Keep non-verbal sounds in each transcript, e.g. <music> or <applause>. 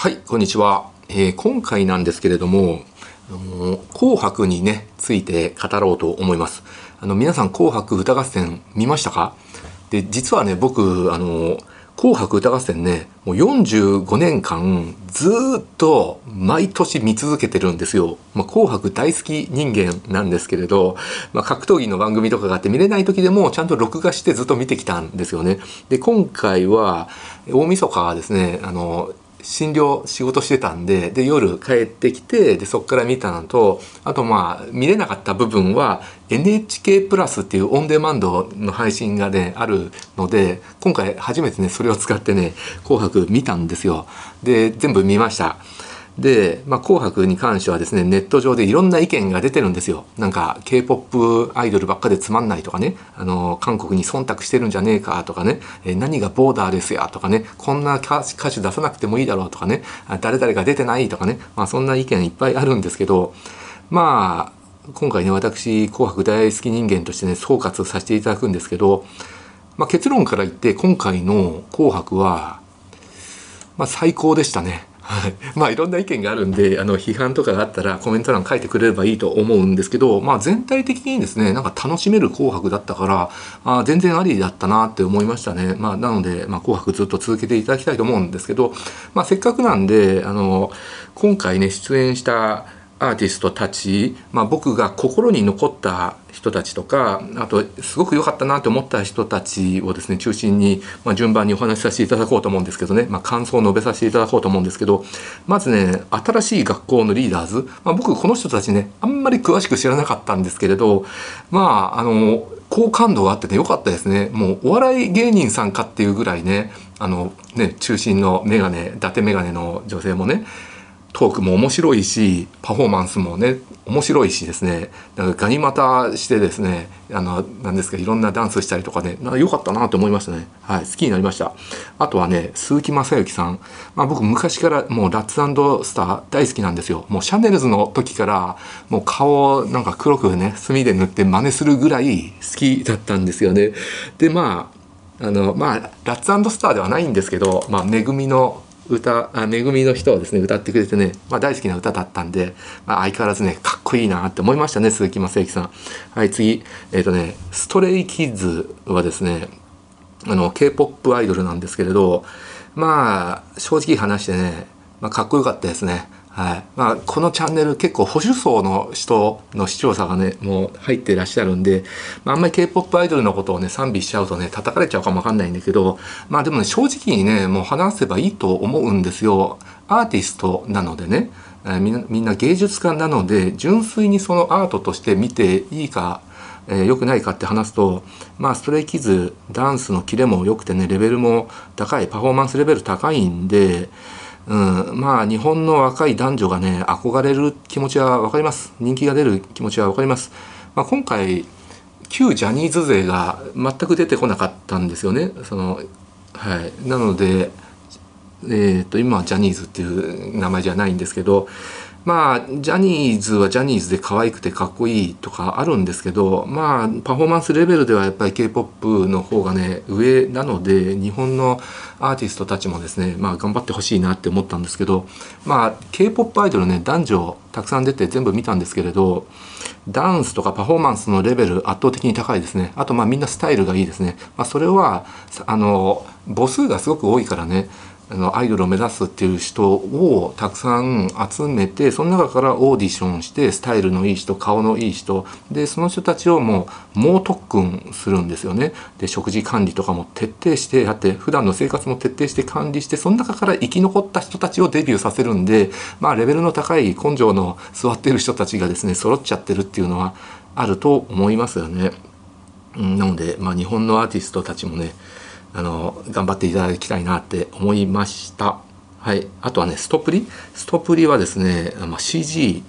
はい、こんにちは。えー今回なんですけれども、あの紅白にね、ついて語ろうと思います。あの、皆さん紅白歌合戦見ましたか？で、実はね、僕、あの、紅白歌合戦ね、もう45年間ずっと毎年見続けてるんですよ。まあ、紅白大好き人間なんですけれど、まあ、格闘技の番組とかがあって見れない時でもちゃんと録画してずっと見てきたんですよね。で、今回は大晦日はですね、あの、診療仕事してたんでで夜帰ってきてでそこから見たのとあとまあ見れなかった部分は NHK プラスっていうオンデマンドの配信がねあるので今回初めてねそれを使ってね「紅白」見たんですよで全部見ましたで、まあ、紅白に関してはですね、ネット上でいろんな意見が出てるんですよ。なんか、K-POP アイドルばっかでつまんないとかね、あの、韓国に忖度してるんじゃねえかとかね、え何がボーダーレスやとかね、こんな歌手出さなくてもいいだろうとかね、誰々が出てないとかね、まあそんな意見いっぱいあるんですけど、まあ、今回ね、私、紅白大好き人間としてね、総括させていただくんですけど、まあ結論から言って、今回の紅白は、まあ最高でしたね。はい。まあいろんな意見があるんで、あの批判とかがあったらコメント欄書いてくれればいいと思うんですけど、まあ全体的にですね、なんか楽しめる紅白だったから、あ全然ありだったなって思いましたね。まあなので、まあ紅白ずっと続けていただきたいと思うんですけど、まあせっかくなんで、あの、今回ね、出演したアーティストたち、まあ、僕が心に残った人たちとかあとすごく良かったなと思った人たちをですね中心に、まあ、順番にお話しさせていただこうと思うんですけどね、まあ、感想を述べさせていただこうと思うんですけど。まずね新しい学校のリーダーズ、まあ、僕この人たちねあんまり詳しく知らなかったんですけれどまああの好感度があってね良かったですね。もうお笑い芸人さんかっていうぐらいねあのね中心のメガネ伊達メガネの女性もねトークも面白いしパフォーマンスもね面白いしですね。だからガニ股してですねあのなんですかいろんなダンスしたりとかねなんか良かったなと思いましたね。はい好きになりました。あとはね鈴木雅之さん、まあ、僕昔からもうラッツスター大好きなんですよ。もうシャネルズの時からもう顔をなんか黒くね墨で塗って真似するぐらい好きだったんですよね。でまああのまあラッツスターではないんですけど、まあ、めぐみの歌あめぐみの人をですね歌ってくれてね、まあ、大好きな歌だったんで、まあ、相変わらずねかっこいいなって思いましたね鈴木雅之さん。はい次。えっ、とねストレイキッズはですねあの k p o p アイドルなんですけれどまあ正直話してね、まあ、かっこよかったですね。はい。まあ、このチャンネル結構保守層の人の視聴者がねもう入っていらっしゃるんで、まあ、あんまり k p o p アイドルのことをね賛美しちゃうとね叩かれちゃうかもわかんないんだけどまあでもね正直にねもう話せばいいと思うんですよ。アーティストなのでね、えーみんなみんな芸術家なので純粋にそのアートとして見ていいかえーくないかって話すとまあストレイキズダンスのキレも良くてねレベルも高いパフォーマンスレベル高いんでうん、まあ日本の若い男女がね憧れる気持ちは分かります。人気が出る気持ちは分かります、まあ、今回旧ジャニーズ勢が全く出てこなかったんですよね。そのはい。なのでえー、と今はジャニーズっていう名前じゃないんですけどまあジャニーズはジャニーズで可愛くてかっこいいとかあるんですけどまあパフォーマンスレベルではやっぱり k p o p の方がね上なので日本のアーティストたちもですねまあ頑張ってほしいなって思ったんですけどまあ k p o p アイドルね男女たくさん出て全部見たんですけれどダンスとかパフォーマンスのレベル圧倒的に高いですね。あとまあみんなスタイルがいいですね、まあ、それはあの母数がすごく多いからね。のアイドルを目指すっていう人をたくさん集めてその中からオーディションしてスタイルのいい人顔のいい人でその人たちをもう猛特訓するんですよねで食事管理とかも徹底してやって普段の生活も徹底して管理してその中から生き残った人たちをデビューさせるんでまあレベルの高い根性の座っている人たちがですね揃っちゃってるっていうのはあると思いますよね。なので、まあ、日本のアーティストたちもねあの頑張っていただきたいなって思いました。はい、あとはねストプリ？ストプリはですね、まあ、CG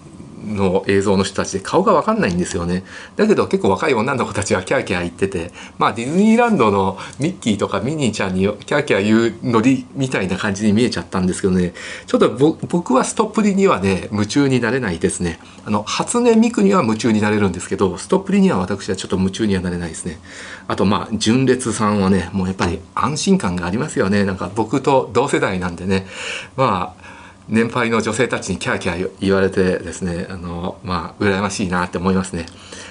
の映像の人たちで顔が分かんないんですよね。だけど結構若い女の子たちはキャーキャー言っててまあディズニーランドのミッキーとかミニーちゃんにキャーキャー言うノリみたいな感じに見えちゃったんですけどね。ちょっと僕はストップリにはね夢中になれないですね。あの初音ミクには夢中になれるんですけどストップリには私はちょっと夢中にはなれないですね。あとまあ純烈さんはねもうやっぱり安心感がありますよね。なんか僕と同世代なんでね。まあ年配の女性たちにキャーキャー言われてですねあのまあ羨ましいなって思いますね。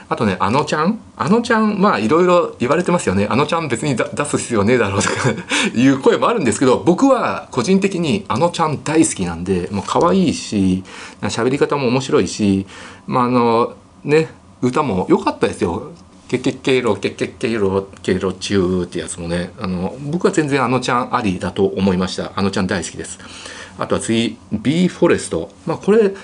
あとねあのちゃん？あのちゃんまあいろいろ言われてますよね。あのちゃん別に出す必要ねえだろうとか <laughs> いう声もあるんですけど僕は個人的にあのちゃん大好きなんでもう可愛いし喋り方も面白いしまああのね歌も良かったですよ。ケケケロケケケロケロチューってやつもね。あの僕は全然あのちゃんありだと思いました。あのちゃん大好きです。あとは次 B フォレストまあこれ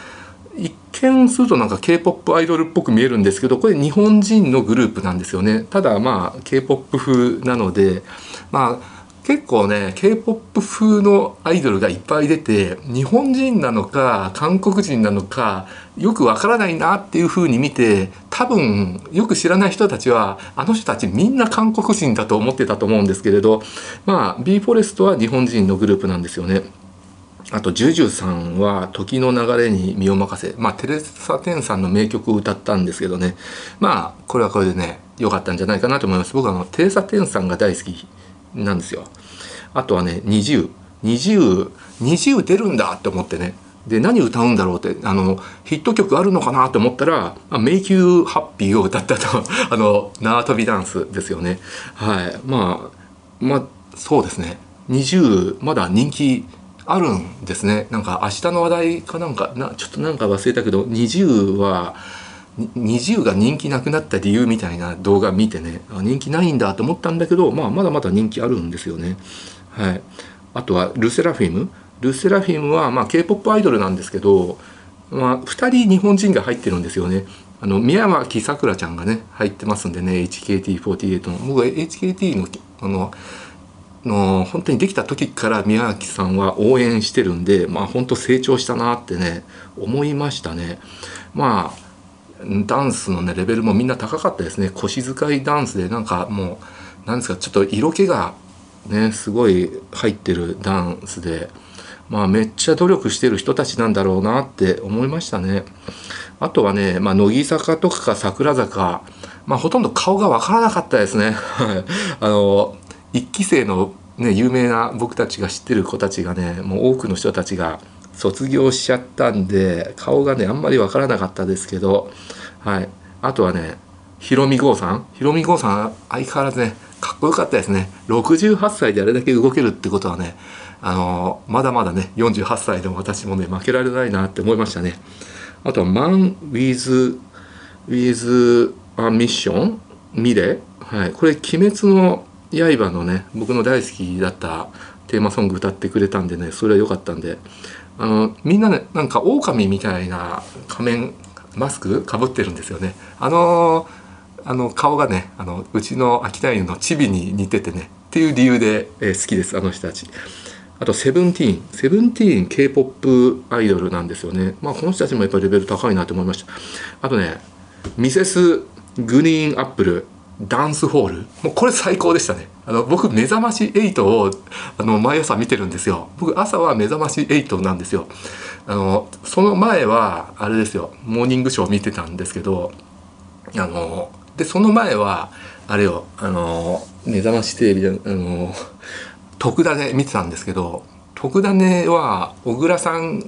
一見するとなんか K-POP アイドルっぽく見えるんですけどこれ日本人のグループなんですよねただまあ K-POP 風なのでまあ結構ね K-POP 風のアイドルがいっぱい出て日本人なのか韓国人なのかよくわからないなっていう風に見て多分よく知らない人たちはあの人たちみんな韓国人だと思ってたと思うんですけれどまあ b フォレストは日本人のグループなんですよね。あと、ジュジュさんは時の流れに身を任せ。まあ、テレサ・テンさんの名曲を歌ったんですけどね。まあ、これはこれでね、良かったんじゃないかなと思います。僕はあの、テレサ・テンさんが大好きなんですよ。あとはね、20。20、20出るんだって思ってね。で、何歌うんだろうって、あの、ヒット曲あるのかなと思ったら、Make You Happy を歌ったと、<laughs> あの、縄跳びダンスですよね。はい。まあ、まあ、そうですね。20、まだ人気あるんですねなんか明日の話題かなんかなちょっとなんか忘れたけど20は20が人気なくなった理由みたいな動画見てね人気ないんだと思ったんだけど、まあ、まだまだ人気あるんですよね。はい、あとはルセラフィムルセラフィムは、まあ、k p o p アイドルなんですけど、まあ、2人日本人が入ってるんですよね。あの宮脇さくらちゃんがね入ってますんでね HKT48 の僕は HKT のあのの本当にできた時から宮脇さんは応援してるんでまあ本当成長したなってね思いましたね。まあダンスのねレベルもみんな高かったですね。腰使いダンスでなんかもうなんですかちょっと色気がねすごい入ってるダンスでまあめっちゃ努力してる人たちなんだろうなって思いましたね。あとはね、まあ、乃木坂とか桜坂まあほとんど顔がわからなかったですね。あの1期生の、ね、有名な僕たちが知ってる子たちがねもう多くの人たちが卒業しちゃったんで顔がねあんまり分からなかったですけど、はい、あとはねひろみ郷さん。ひろみ郷さん相変わらずねかっこよかったですね。68歳であれだけ動けるってことはねあのまだまだね48歳でも私もね負けられないなって思いましたね。あとは「マン・ウィズ・ウィズ・ア・ミッション」ミレ？はい。これ「鬼滅の刃のね僕の大好きだったテーマソング歌ってくれたんでねそれは良かったんで。あのみんなねなんか狼みたいな仮面マスクかぶってるんですよね。あのあの顔がねあのうちの秋田犬のチビに似ててねっていう理由で、えー、好きですあの人たち。あとセブンティーン。セブンティーン K-POP アイドルなんですよね。まあこの人たちもやっぱりレベル高いなと思いました。あとねミセスグリーンアップル。ダンスホール。もうこれ最高でしたね。あの僕目覚まし8をあの毎朝見てるんですよ。僕朝は目覚まし8なんですよ。あのその前はあれですよ。モーニングショー見てたんですけどあのでその前はあれよ。あの目覚ましテレビであの徳田で見てたんですけど徳田ねは小倉さん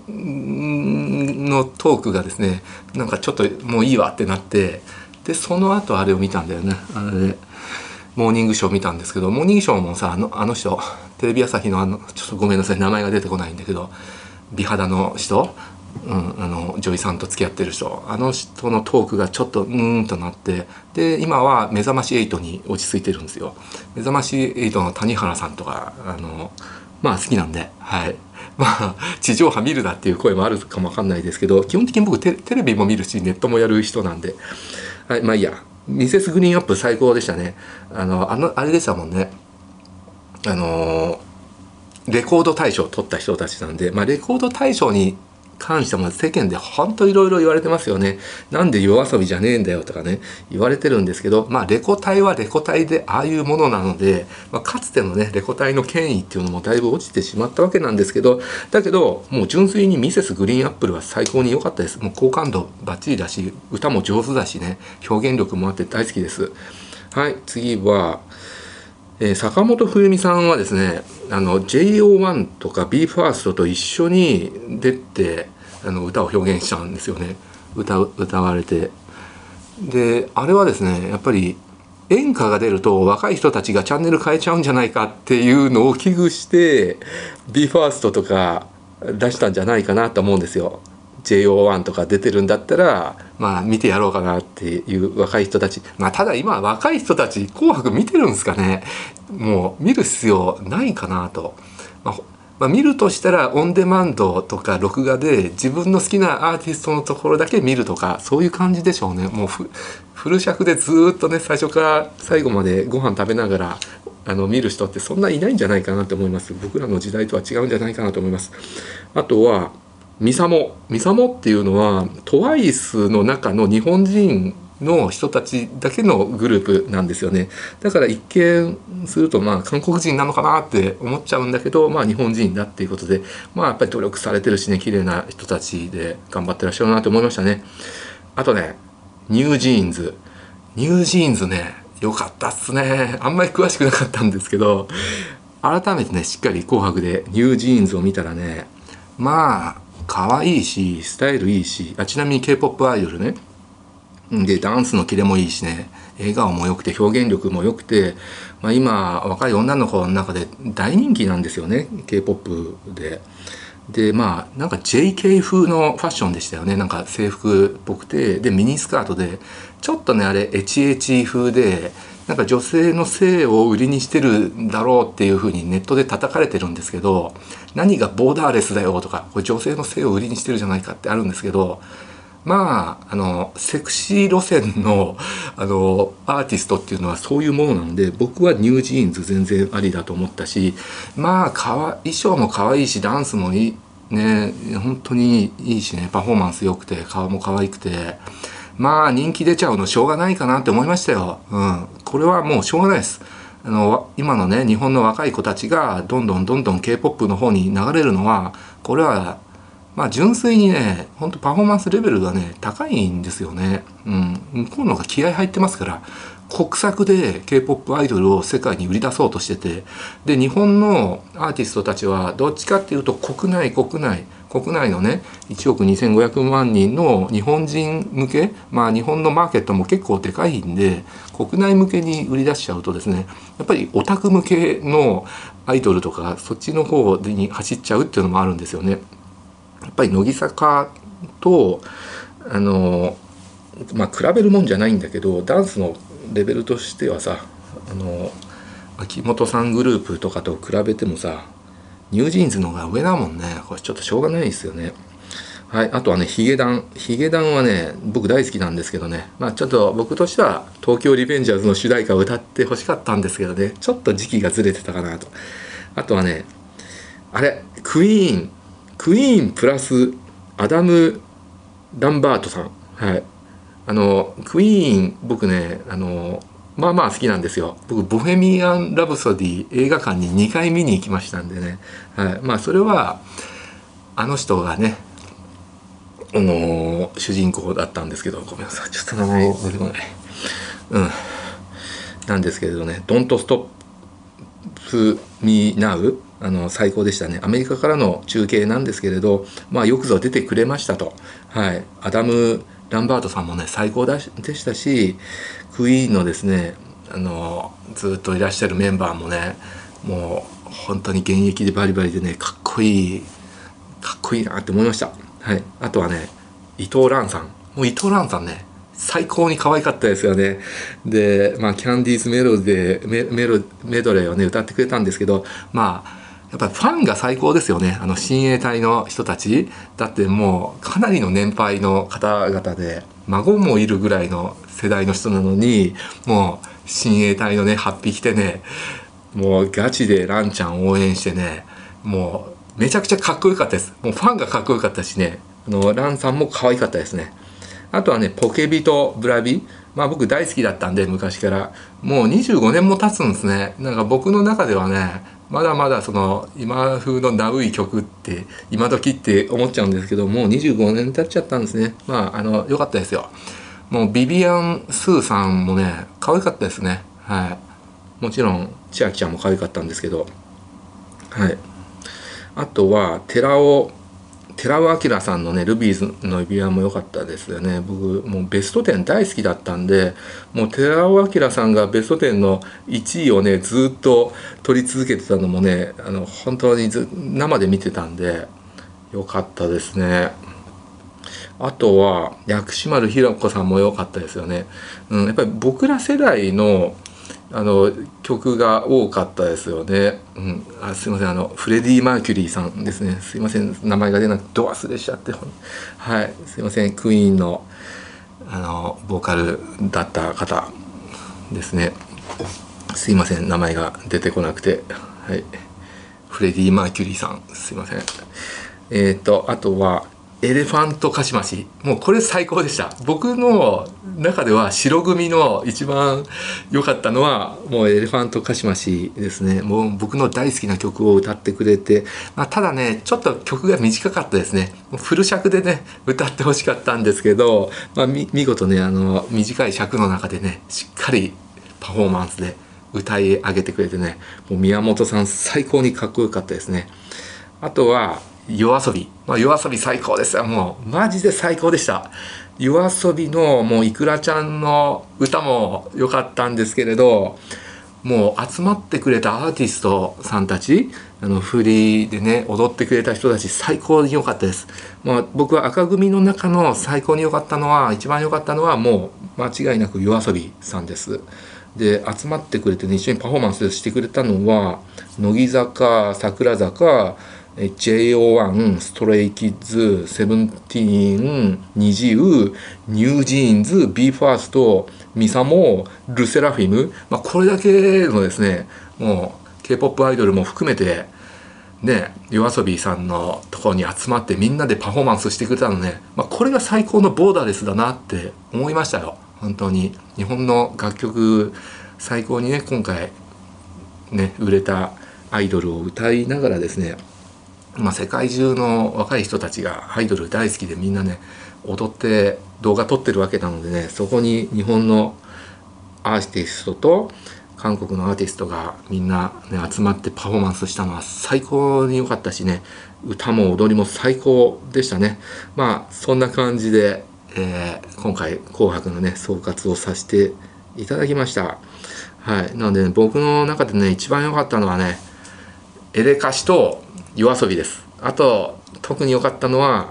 のトークがですねなんかちょっともういいわってなってでその後あれを見たんだよね。あれでモーニングショー見たんですけどモーニングショーもさあのあの人テレビ朝日のあのちょっとごめんなさい名前が出てこないんだけど美肌の人、うん、あの女医さんと付き合ってる人あの人のトークがちょっとうーんとなってで今は「目覚まし8」に落ち着いてるんですよ。目覚まし8の谷原さんとかあのまあ好きなんではい。<laughs> まあ地上波見るなっていう声もあるかもわかんないですけど基本的に僕テレビも見るしネットもやる人なんで。はいまあいいや。ミセスグリーンアップ最高でしたね。あのあのあれでしたもんね。あのレコード大賞を取った人たちなんで、まあ、レコード大賞に関しても世間で本当いろいろ言われてますよね。なんで夜遊びじゃねえんだよとかね、言われてるんですけど、まあレコ大はレコ大でああいうものなので、まあ、かつてのね、レコ大の権威っていうのもだいぶ落ちてしまったわけなんですけど、だけど、もう純粋にミセスグリーンアップルは最高に良かったです。もう好感度バッチリだし、歌も上手だしね、表現力もあって大好きです。はい、次は、えー、坂本冬美さんはですねあの JO1 とか BE:FIRST と一緒に出てあの歌を表現したんですよね歌歌われてであれはですねやっぱり演歌が出ると若い人たちがチャンネル変えちゃうんじゃないかっていうのを危惧して BE:FIRST とか出したんじゃないかなと思うんですよ。JO1 とか出てるんだったらまあ見てやろうかなっていう若い人たち。まあただ今若い人たち「紅白」見てるんですかね。もう見る必要ないかなと。まあまあ、見るとしたらオンデマンドとか録画で自分の好きなアーティストのところだけ見るとかそういう感じでしょうね。もうフル尺でずっとね最初から最後までご飯食べながらあの見る人ってそんないないんじゃないかなと思います。僕らの時代とは違うんじゃないかなと思います。あとはミサモ。ミサモっていうのはトワイスの中の日本人の人たちだけのグループなんですよね。だから一見するとまあ韓国人なのかなって思っちゃうんだけどまあ日本人だっていうことでまあやっぱり努力されてるしね綺麗な人たちで頑張ってらっしゃるなと思いましたね。あとねニュージーンズ。ニュージーンズね良かったっすね。あんまり詳しくなかったんですけど改めてねしっかり「紅白」でニュージーンズを見たらねまあ可愛いしスタイルいいしあちなみに k p o p アイドルね。でダンスのキレもいいしね。笑顔も良くて表現力も良くて、まあ、今若い女の子の中で大人気なんですよね k p o p で。でまあなんか JK 風のファッションでしたよね。なんか制服っぽくて。でミニスカートでちょっとねあれエチエチ風でなんか女性の性を売りにしてるんだろうっていうふうにネットで叩かれてるんですけど何がボーダーレスだよとかこれ女性の性を売りにしてるじゃないかってあるんですけどまああのセクシー路線のあのアーティストっていうのはそういうものなので僕はニュージーンズ全然ありだと思ったしまあかわ衣装も可愛いしダンスもいいね本当にいいしねパフォーマンス良くて顔も可愛くてまあ人気出ちゃうのしょうがないかなって思いましたよ。うん、これはもうしょうがないです。あの今のね日本の若い子たちがどんどんどんどん k p o p の方に流れるのはこれはまあ純粋にねほんとパフォーマンスレベルがね高いんですよね。うん、向こうの方が気合入ってますから国策で k p o p アイドルを世界に売り出そうとしててで日本のアーティストたちはどっちかっていうと国内国内国内のね1億2500万人の日本人向けまあ日本のマーケットも結構でかいんで国内向けに売り出しちゃうとですねやっぱりオタク向けのアイドルとかそっちの方に走っちゃうっていうのもあるんですよね。やっぱり乃木坂とあのまあ比べるもんじゃないんだけどダンスのレベルとしてはさあの秋元さんグループとかと比べてもさニュージーンズの方が上だもんね。これちょっとしょうがないですよね。はいあとはねヒゲダン。ヒゲダンはね僕大好きなんですけどね。まあちょっと僕としては東京リベンジャーズの主題歌を歌ってほしかったんですけどね。ちょっと時期がずれてたかなと。あとはねあれクイーン。クイーンプラスアダム・ランバートさん。はい。あのクイーン僕ねあのまあまあ好きなんですよ。僕ボヘミアン・ラブソディ映画館に2回見に行きましたんでね、はい、まあそれはあの人がねあの主人公だったんですけどごめんなさい。ちょっと名前出てこない。うん。なんですけれどね「Don't Stop Me Now」あの最高でしたね。アメリカからの中継なんですけれどまあよくぞ出てくれましたと。はい。アダム・ランバートさんもね最高でしたしクイーンのですねあのずっといらっしゃるメンバーもねもう本当に現役でバリバリでねかっこいいかっこいいなって思いました。はい。あとはね伊藤蘭さん。もう伊藤蘭さんね最高に可愛かったですよね。で、まあ、キャンディーズメロディメメロメドレーをね歌ってくれたんですけどまあやっぱりファンが最高ですよね。あの親衛隊の人たち。だってもうかなりの年配の方々で孫もいるぐらいの世代の人なのにもう親衛隊のね8匹てねもうガチでランちゃん応援してねもうめちゃくちゃかっこよかったです。もうファンがかっこよかったしねあのランさんも可愛かったですね。あとはねポケビとブラビ。まあ僕大好きだったんで昔から。もう25年も経つんですね。なんか僕の中ではねまだまだその今風のナウい曲って今時って思っちゃうんですけどもう25年経っちゃったんですね。まああの良かったですよ。もうビビアン・スーさんもね可愛かったですね。はい。もちろん千秋ちゃんも可愛かったんですけど。はい。あとは寺尾寺尾明さんのねルビーズの指輪も良かったですよね。僕もうベスト10大好きだったんでもう寺尾明さんがベスト10の1位をねずっと取り続けてたのもねあの本当に生で見てたんで良かったですね。あとは薬師丸ひろ子さんも良かったですよね、うん、やっぱり僕ら世代のあの曲が多かったですよね。うん、あすいません。あのフレディ・マーキュリーさんですね。すいません。名前が出なくてド忘れしちゃってはい。すいません。クイーンのあのボーカルだった方ですね。すいません。名前が出てこなくて。はい。フレディ・マーキュリーさん。すいません。えっ、ー、とあとはエレファントカシマシ。もうこれ最高でした。僕の中では白組の一番良かったのはもうエレファントカシマシですね。もう僕の大好きな曲を歌ってくれて、まあ、ただねちょっと曲が短かったですね。フル尺でね歌ってほしかったんですけど、まあ、見事ねあの短い尺の中でねしっかりパフォーマンスで歌い上げてくれてねもう宮本さん最高にかっこよかったですね。あとは夜遊び、まあ、夜遊び最高です。よもうマジで最高でした。夜遊びのもういくらちゃんの歌も良かったんですけれどもう集まってくれたアーティストさんたちあの振りでね踊ってくれた人たち最高に良かったです、まあ、僕は赤組の中の最高に良かったのは一番良かったのはもう間違いなく夜遊びさんです。で集まってくれてね一緒にパフォーマンスしてくれたのは乃木坂桜坂 JO1、 Stray Kids、SEVENTEEN、NiziU、NewJeans、BE:FIRST、MISAMO、LE SSERAFIM、まあ、これだけのですね、もう K-POP アイドルも含めて、ね、 YOASOBI さんのところに集まってみんなでパフォーマンスしてくれたのね、まあ、これが最高のボーダーレスだなって思いましたよ。本当に。日本の楽曲最高にね今回ね売れたアイドルを歌いながらですねまあ、世界中の若い人たちがアイドル大好きでみんなね踊って動画撮ってるわけなのでねそこに日本のアーティストと韓国のアーティストがみんな、ね、集まってパフォーマンスしたのは最高に良かったしね歌も踊りも最高でしたね。まあそんな感じで、えー、今回「紅白」のね総括をさせていただきました。はい。なので、ね、僕の中でね一番良かったのはねエレカシと夜遊びです。あと特に良かったのは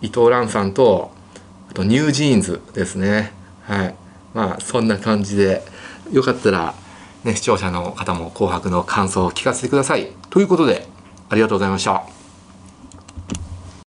伊藤蘭さんとあとニュージーンズですね。はい。まあそんな感じでよかったら、ね、視聴者の方も「紅白」の感想を聞かせてください。ということでありがとうございました。